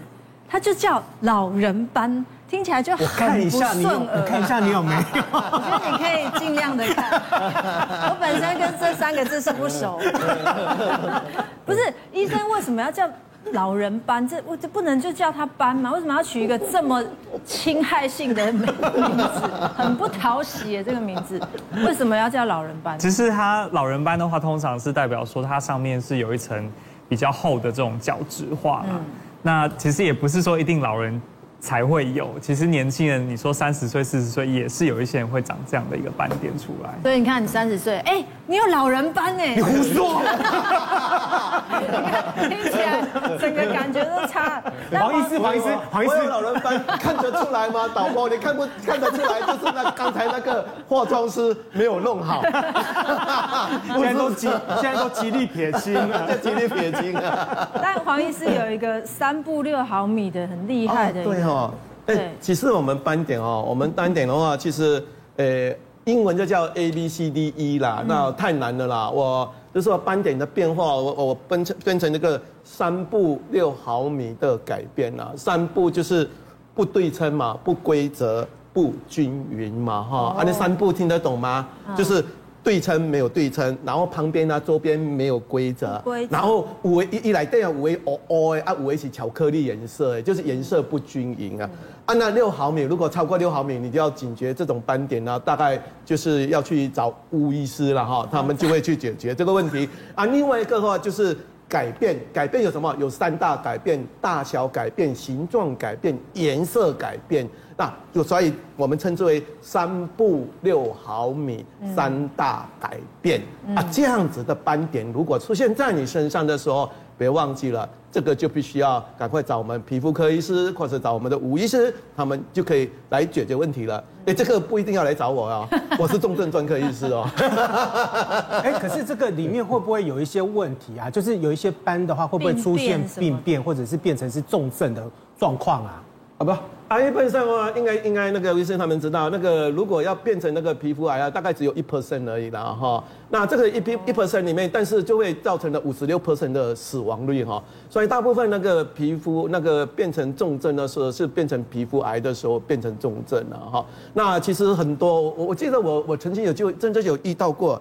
它就叫老人斑，听起来就很不顺耳。我看一下你有没有？我觉得你可以尽量的看。我本身跟这三个字是不熟。不是，医生为什么要叫？老人斑，这我这不能就叫他斑吗？为什么要取一个这么侵害性的名字？很不讨喜耶，这个名字为什么要叫老人斑？其实它老人斑的话，通常是代表说它上面是有一层比较厚的这种角质化。嗯，那其实也不是说一定老人。才会有，其实年轻人，你说三十岁、四十岁，也是有一些人会长这样的一个斑点出来。所以你看，你三十岁，哎，你有老人斑哎，你胡说，听起来整个感觉都差。黄医师，黄医师，黄医师，老人斑看得出来吗？导播，你看不 看得出来？就是那刚才那个化妆师没有弄好。现在都极，现在都极力撇清了，极力撇清了。但黄医师有一个三步六毫米的很厉害的。对哦。哎，其实我们斑点哦，我们斑点的话，其实，呃，英文就叫 A B C D E 啦，那太难了啦。我就是说斑点的变化，我我分成分成那个三步六毫米的改变啦。三步就是不对称嘛，不规则，不均匀嘛，哈。啊，那三步听得懂吗？就是。对称没有对称，然后旁边呢，周边没有规则，然后五维一一来对啊五维哦哦啊五维是巧克力颜色，就是颜色不均匀啊。啊那六毫米，如果超过六毫米，你就要警觉这种斑点呢，大概就是要去找巫医师了哈，他们就会去解决这个问题啊。另外一个的话就是改变，改变有什么？有三大改变：大小改变、形状改变、颜色改变。那就所以，我们称之为三步六毫米三大改变啊，这样子的斑点如果出现在你身上的时候，别忘记了，这个就必须要赶快找我们皮肤科医师，或者找我们的吴医师，他们就可以来解决问题了。哎，这个不一定要来找我哦，我是重症专科医师哦。哎，可是这个里面会不会有一些问题啊？就是有一些斑的话，会不会出现病变，或者是变成是重症的状况啊？好不？癌本身的话，应该应该那个医生他们知道，那个如果要变成那个皮肤癌啊，大概只有一 percent 而已啦哈。那这个一 p 一 percent 里面，但是就会造成了五十六 percent 的死亡率哈。所以大部分那个皮肤那个变成重症的时候，是变成皮肤癌的时候变成重症了哈。那其实很多，我我记得我我曾经有就真正有遇到过，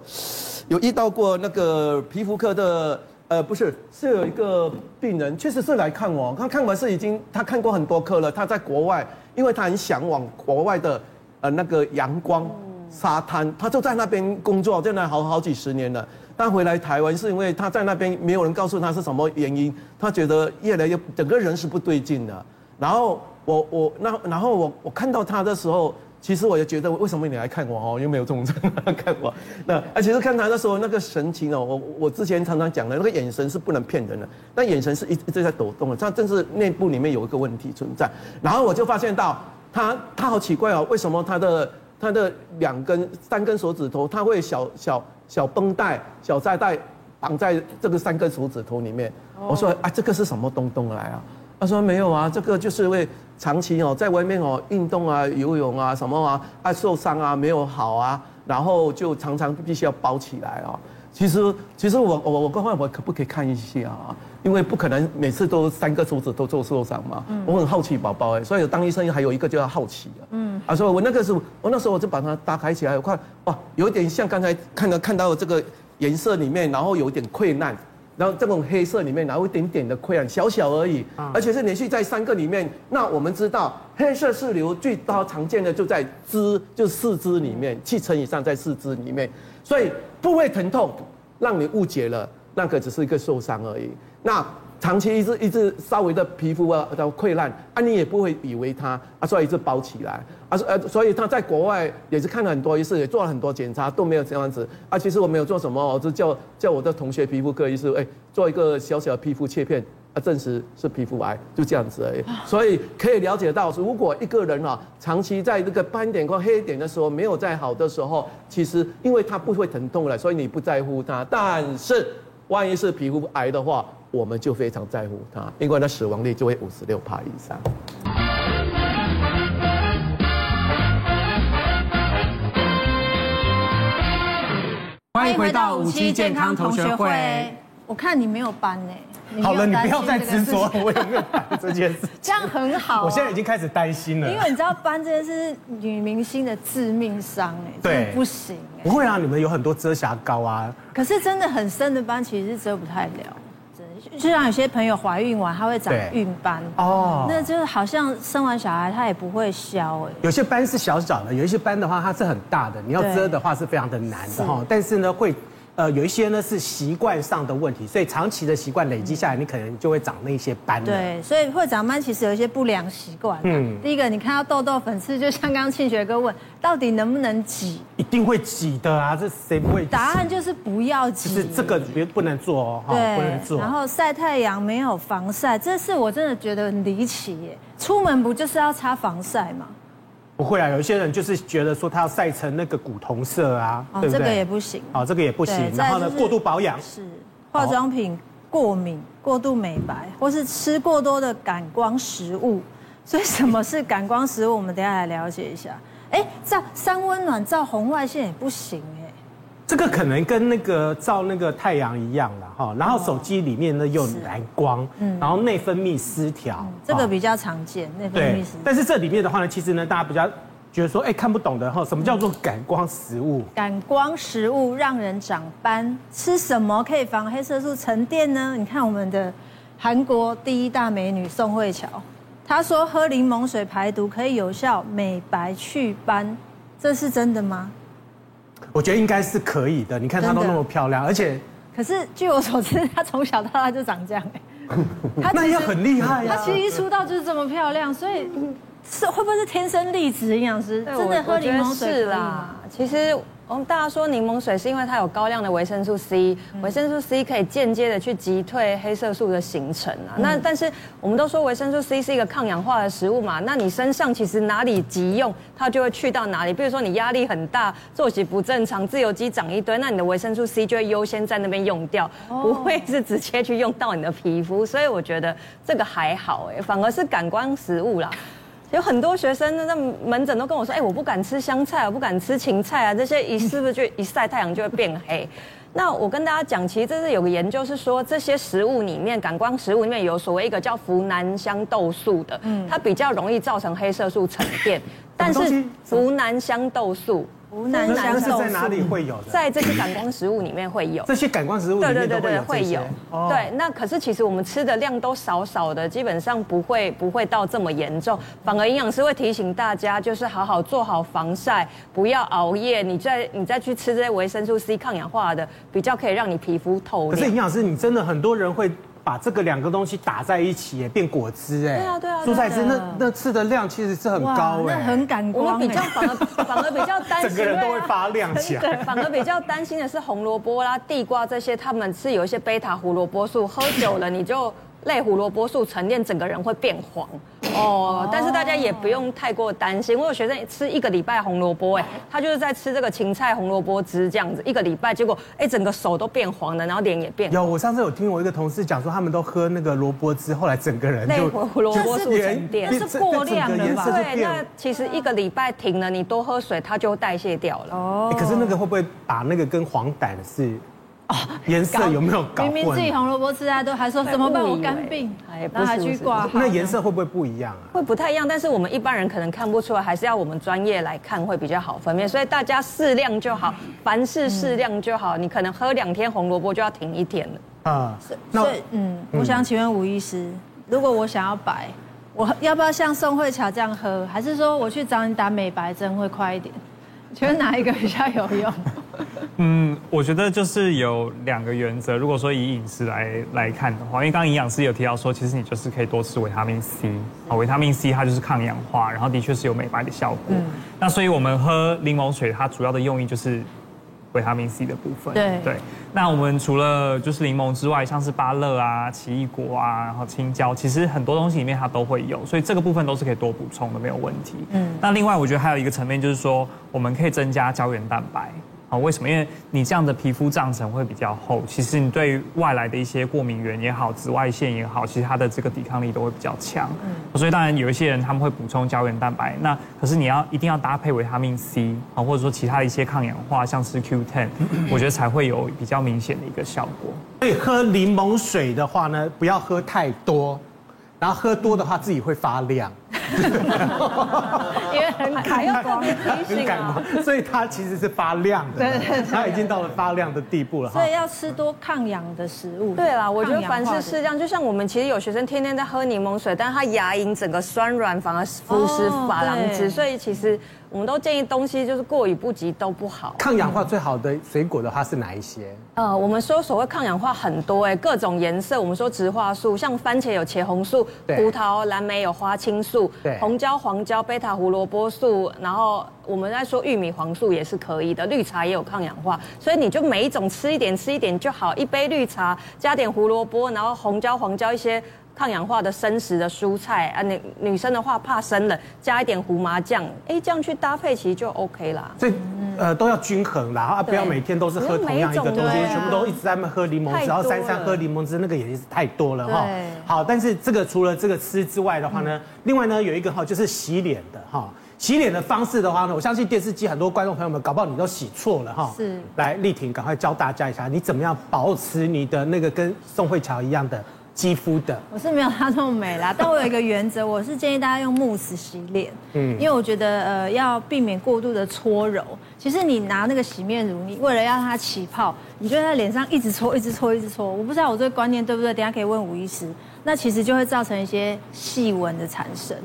有遇到过那个皮肤科的。呃，不是，是有一个病人，确实是来看我。他看完是已经，他看过很多科了。他在国外，因为他很向往国外的，呃，那个阳光、沙滩，他就在那边工作，在那好好几十年了。但回来台湾是因为他在那边没有人告诉他是什么原因，他觉得越来越整个人是不对劲的。然后我我那然后我我看到他的时候。其实我也觉得，为什么你来看我哦？又没有重症 看我。那而且是看他的时候那个神情哦，我我之前常常讲的那个眼神是不能骗人的，那眼神是一一直在抖动的，他正是内部里面有一个问题存在。然后我就发现到他他好奇怪哦，为什么他的他的两根三根手指头他会小小小绷带小带带绑在这个三根手指头里面。我说啊，这个是什么东东来啊？他说没有啊，这个就是为长期哦在外面哦运动啊、游泳啊什么啊，啊受伤啊没有好啊，然后就常常必须要包起来啊。其实其实我我我刚问我可不可以看一下啊？因为不可能每次都三个手指都做受伤嘛。我很好奇宝宝哎，所以当医生还有一个就要好奇啊。嗯。啊，所以我那个时候我那时候我就把它打开起来，我看哇，有一点像刚才看到看到的这个颜色里面，然后有一点溃烂。然后这种黑色里面，然后一点点的溃疡，小小而已，而且是连续在三个里面。那我们知道，黑色是瘤最高常见的就在肢，就四肢里面，七成以上在四肢里面，所以部位疼痛，让你误解了，那个只是一个受伤而已。那。长期一直一直稍微的皮肤啊的溃烂啊，你也不会以为它啊，所以一直包起来啊，呃，所以他在国外也是看了很多医师，也做了很多检查都没有这样子啊。其实我没有做什么，我就叫叫我的同学皮肤科医师，哎，做一个小小的皮肤切片啊，证实是皮肤癌，就这样子而已。所以可以了解到，如果一个人啊长期在这个斑点或黑点的时候没有再好的时候，其实因为他不会疼痛了，所以你不在乎他。但是万一是皮肤癌的话，我们就非常在乎它，因为它死亡率就会五十六趴以上。欢迎回到五期健康同学会。我看你没有斑呢。好了，你不要再执着我有没有斑这件事。这样很好。我现在已经开始担心了，因为你知道斑这件事是女明星的致命伤哎，对，不行。不会啊，你们有很多遮瑕膏啊。可是真的很深的斑，其实是遮不太了。就像有些朋友怀孕完，她会长孕斑哦，那就是好像生完小孩她也不会消哎。有些斑是小小的，有一些斑的话它是很大的，你要遮的话是非常的难的哈。但是呢会。呃，有一些呢是习惯上的问题，所以长期的习惯累积下来，你可能就会长那些斑。对，所以会长斑其实有一些不良习惯。嗯，第一个，你看到痘痘、粉刺，就像刚刚庆学哥问，到底能不能挤？一定会挤的啊，这谁不会？答案就是不要挤。就是这个别不能做哦，对，不能做。然后晒太阳没有防晒，这是我真的觉得很离奇耶。出门不就是要擦防晒吗？不会啊，有一些人就是觉得说他要晒成那个古铜色啊，对不对？这个也不行。哦，这个也不行。然后呢，过度保养是化妆品过敏、过度美白，或是吃过多的感光食物。所以什么是感光食物？我们等下来了解一下。哎，照三温暖照红外线也不行哎。这个可能跟那个照那个太阳一样了哈，然后手机里面呢又蓝光，嗯，然后内分泌失调，这个比较常见，内分泌失调。但是这里面的话呢，其实呢，大家比较觉得说，哎，看不懂的哈，什么叫做感光食物？感光食物让人长斑，吃什么可以防黑色素沉淀呢？你看我们的韩国第一大美女宋慧乔，她说喝柠檬水排毒可以有效美白祛斑，这是真的吗？我觉得应该是可以的，你看她都那么漂亮，而且，可是据我所知，她从小到大就长这样哎，那也很厉害呀。她其实一出道就是这么漂亮，所以是会不会是天生丽质营养师？真的喝柠檬水啦，其实。我们大家说柠檬水是因为它有高量的维生素 C，维生素 C 可以间接的去击退黑色素的形成啊。那但是我们都说维生素 C 是一个抗氧化的食物嘛，那你身上其实哪里急用，它就会去到哪里。比如说你压力很大，作息不正常，自由基长一堆，那你的维生素 C 就会优先在那边用掉，不会是直接去用到你的皮肤。所以我觉得这个还好哎，反而是感官食物啦。有很多学生在门诊都跟我说：“哎，我不敢吃香菜，我不敢吃芹菜啊，这些一是不是就一晒太阳就会变黑？”那我跟大家讲，其实这是有个研究是说，这些食物里面，感光食物里面有所谓一个叫呋喃香豆素的，它比较容易造成黑色素沉淀，但是呋喃香豆素。呋喃香豆素在哪里会有的？在这些感光食物里面会有。这些感光食物里面对对对对会有。对，那可是其实我们吃的量都少少的，基本上不会不会到这么严重。反而营养师会提醒大家，就是好好做好防晒，不要熬夜。你再你再去吃这些维生素 C 抗氧化的，比较可以让你皮肤透亮。可是营养师，你真的很多人会。把这个两个东西打在一起，也变果汁哎。对啊对啊。蔬菜汁那那吃的量其实是很高哎。那很感光。我们比较反而反而比较担心，整个人都会发亮起来。对，反而比较担心的是红萝卜啦、地瓜这些，他们是有一些贝塔胡萝卜素，喝久了你就类胡萝卜素沉淀，整个人会变黄。哦，但是大家也不用太过担心。我有学生吃一个礼拜红萝卜，哎，他就是在吃这个芹菜红萝卜汁这样子，一个礼拜，结果哎，整个手都变黄了，然后脸也变。有，我上次有听我一个同事讲说，他们都喝那个萝卜汁，后来整个人就胡萝卜素沉淀，这是过量的嘛？对，那其实一个礼拜停了，你多喝水，它就代谢掉了。哦，可是那个会不会把那个跟黄疸是？哦，颜色有没有搞混？明明自己红萝卜吃啊，都还说怎么办？我肝病，那还去挂。那颜色会不会不一样啊？会不太一样，但是我们一般人可能看不出来，还是要我们专业来看会比较好分辨。所以大家适量就好，凡事适量就好。你可能喝两天红萝卜就要停一天了。啊，所以嗯，我想请问吴医师，如果我想要白，我要不要像宋慧乔这样喝，还是说我去找你打美白针会快一点？觉得哪一个比较有用？嗯，我觉得就是有两个原则。如果说以饮食来来看的话，因为刚刚营养师有提到说，其实你就是可以多吃维他命 C 啊，维他命 C 它就是抗氧化，然后的确是有美白的效果。嗯，那所以我们喝柠檬水，它主要的用意就是。维他命 C 的部分，对对。那我们除了就是柠檬之外，像是芭乐啊、奇异果啊，然后青椒，其实很多东西里面它都会有，所以这个部分都是可以多补充的，没有问题。嗯。那另外，我觉得还有一个层面就是说，我们可以增加胶原蛋白。为什么？因为你这样的皮肤脏层会比较厚，其实你对外来的一些过敏源也好、紫外线也好，其实它的这个抵抗力都会比较强。嗯，所以当然有一些人他们会补充胶原蛋白，那可是你要一定要搭配维他命 C 啊，或者说其他的一些抗氧化，像是 Q10，我觉得才会有比较明显的一个效果。所以喝柠檬水的话呢，不要喝太多，然后喝多的话自己会发亮。因为很感又特别提醒啊，所以它其实是发亮的，对对，它已经到了发亮的地步了。所以要吃多抗氧的食物。对啦，我觉得凡事适量，就像我们其实有学生天天在喝柠檬水，但是他牙龈整个酸软，反而腐蚀珐琅质，所以其实。我们都建议东西就是过犹不及都不好。抗氧化最好的水果的话是哪一些？呃，我们说所谓抗氧化很多哎，各种颜色。我们说植化素，像番茄有茄红素，葡萄、蓝莓有花青素，对，红椒、黄椒、贝塔胡萝卜素，然后我们在说玉米黄素也是可以的。绿茶也有抗氧化，所以你就每一种吃一点，吃一点就好。一杯绿茶加点胡萝卜，然后红椒、黄椒一些。抗氧化的生食的蔬菜啊，女女生的话怕生冷，加一点胡麻酱，哎，这样去搭配其实就 OK 啦。所以呃都要均衡啦，啊不要每天都是喝同样一个东西，全部都一直在那喝柠檬汁，然后三餐喝柠檬汁，那个也是太多了哈。好，但是这个除了这个吃之外的话呢，另外呢有一个哈就是洗脸的哈，洗脸的方式的话呢，我相信电视机很多观众朋友们搞不好你都洗错了哈。是。来立婷赶快教大家一下，你怎么样保持你的那个跟宋慧乔一样的。肌肤的，我是没有她这么美啦，但我有一个原则，我是建议大家用慕斯洗脸，嗯，因为我觉得呃要避免过度的搓揉。其实你拿那个洗面乳，你为了要让它起泡，你就在脸上一直搓，一直搓，一直搓。我不知道我这个观念对不对，等下可以问吴医师。那其实就会造成一些细纹的产生。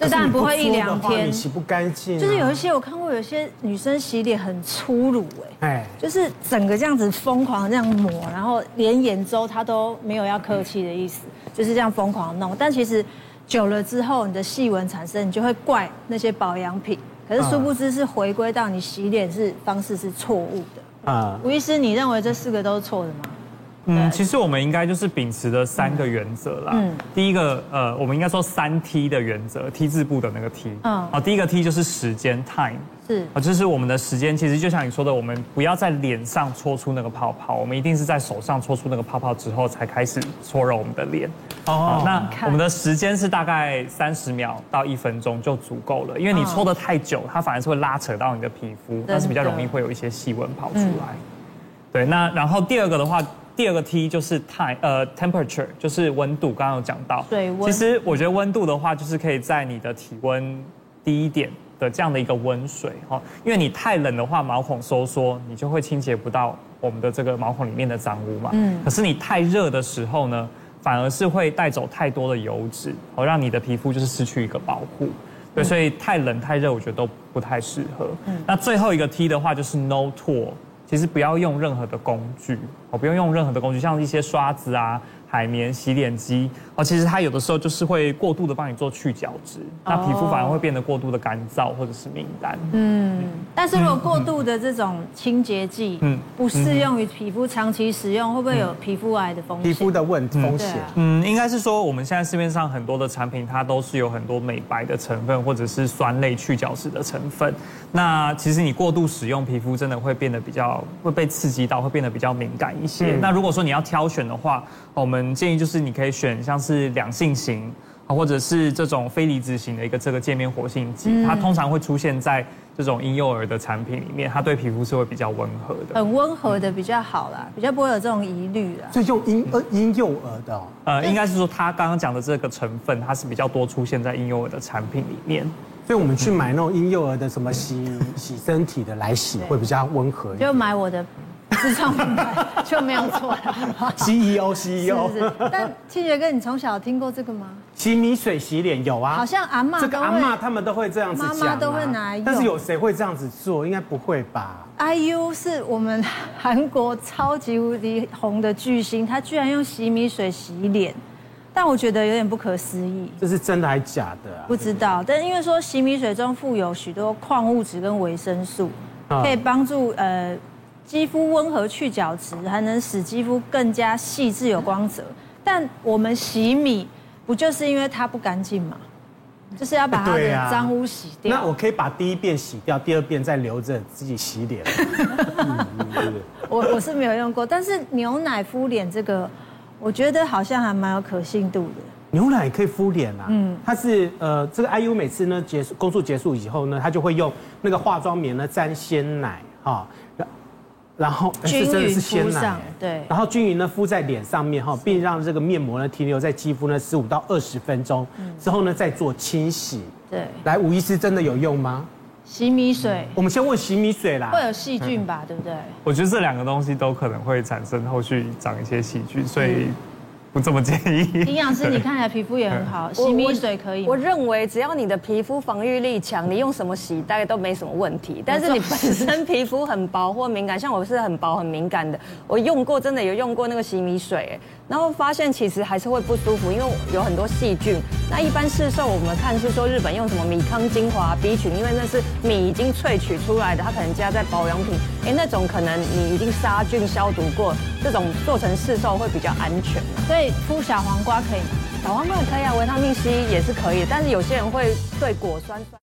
这当然不会一两天洗不干净，就是有一些我看过，有些女生洗脸很粗鲁哎，就是整个这样子疯狂这样抹，然后连眼周她都没有要客气的意思，就是这样疯狂弄。但其实久了之后，你的细纹产生，你就会怪那些保养品，可是殊不知是回归到你洗脸是方式是错误的啊。吴医师，你认为这四个都是错的吗？嗯，其实我们应该就是秉持的三个原则啦。嗯，第一个，呃，我们应该说三 T 的原则，T 字部的那个 T。嗯。啊，第一个 T 就是时间，time。是。啊，就是我们的时间，其实就像你说的，我们不要在脸上搓出那个泡泡，我们一定是在手上搓出那个泡泡之后，才开始搓揉我们的脸。哦。那我们的时间是大概三十秒到一分钟就足够了，因为你搓得太久，它反而是会拉扯到你的皮肤，但是比较容易会有一些细纹跑出来。对，那然后第二个的话。第二个 T 就是 time，呃，temperature 就是温度。刚刚有讲到，对。其实我觉得温度的话，就是可以在你的体温低一点的这样的一个温水哈，因为你太冷的话，毛孔收缩，你就会清洁不到我们的这个毛孔里面的脏污嘛。嗯。可是你太热的时候呢，反而是会带走太多的油脂，哦，让你的皮肤就是失去一个保护。对，所以太冷太热，我觉得都不太适合。嗯。那最后一个 T 的话，就是 no tool。其实不要用任何的工具，哦，不用用任何的工具，像一些刷子啊，海绵洗脸机哦，其实它有的时候就是会过度的帮你做去角质，那皮肤反而会变得过度的干燥或者是敏感。嗯，但是如果过度的这种清洁剂，嗯，不适用于皮肤，长期使用会不会有皮肤癌的风险？皮肤的问风险？嗯，应该是说我们现在市面上很多的产品，它都是有很多美白的成分或者是酸类去角质的成分。那其实你过度使用，皮肤真的会变得比较会被刺激到，会变得比较敏感一些。那如果说你要挑选的话，我们建议就是你可以选像是两性型啊，或者是这种非离子型的一个这个界面活性剂，它通常会出现在这种婴幼儿的产品里面，它对皮肤是会比较温和的，很温和的比较好啦，比较不会有这种疑虑啦。所以用婴呃婴幼儿的，呃，应该是说他刚刚讲的这个成分，它是比较多出现在婴幼儿的产品里面，所以我们去买那种婴幼儿的什么洗洗身体的来洗，会比较温和一点。就买我的。自创品牌就没有错了。CEO CEO，是是。但庆学哥，你从小听过这个吗？洗米水洗脸有啊，好像阿妈，这个阿妈他们都会这样子讲，妈妈都会拿。但是有谁会这样子做？应该不会吧？IU 是我们韩国超级无敌红的巨星，他居然用洗米水洗脸，但我觉得有点不可思议。这是真的还是假的啊？不知道，但因为说洗米水中富有许多矿物质跟维生素，可以帮助呃。肌肤温和去角质，还能使肌肤更加细致有光泽。但我们洗米不就是因为它不干净吗？就是要把它的脏污洗掉。那我可以把第一遍洗掉，第二遍再留着自己洗脸。我我是没有用过，但是牛奶敷脸这个，我觉得好像还蛮有可信度的。牛奶也可以敷脸啊？嗯，它是呃，这个 IU 每次呢结束工作结束以后呢，他就会用那个化妆棉呢沾鲜奶啊。然后均匀敷上，对，然后均匀的敷在脸上面哈，并让这个面膜呢停留在肌肤呢十五到二十分钟，之后呢再做清洗。对，来，吴医师真的有用吗？洗米水，我们先问洗米水啦，会有细菌吧，对不对？我觉得这两个东西都可能会产生后续长一些细菌，所以。不这么建议。营养师，你 看起来皮肤也很好，洗米水可以。我认为只要你的皮肤防御力强，你用什么洗大概都没什么问题。但是你本身皮肤很薄或敏感，像我是很薄很敏感的，我用过真的有用过那个洗米水，然后发现其实还是会不舒服，因为有很多细菌。那一般市售我们看是说日本用什么米康精华 B 群，因为那是米已经萃取出来的，它可能加在保养品，哎，那种可能你已经杀菌消毒过，这种做成市售会比较安全。所以敷小黄瓜可以？小黄瓜也可以啊，维他命 C 也是可以，但是有些人会对果酸酸。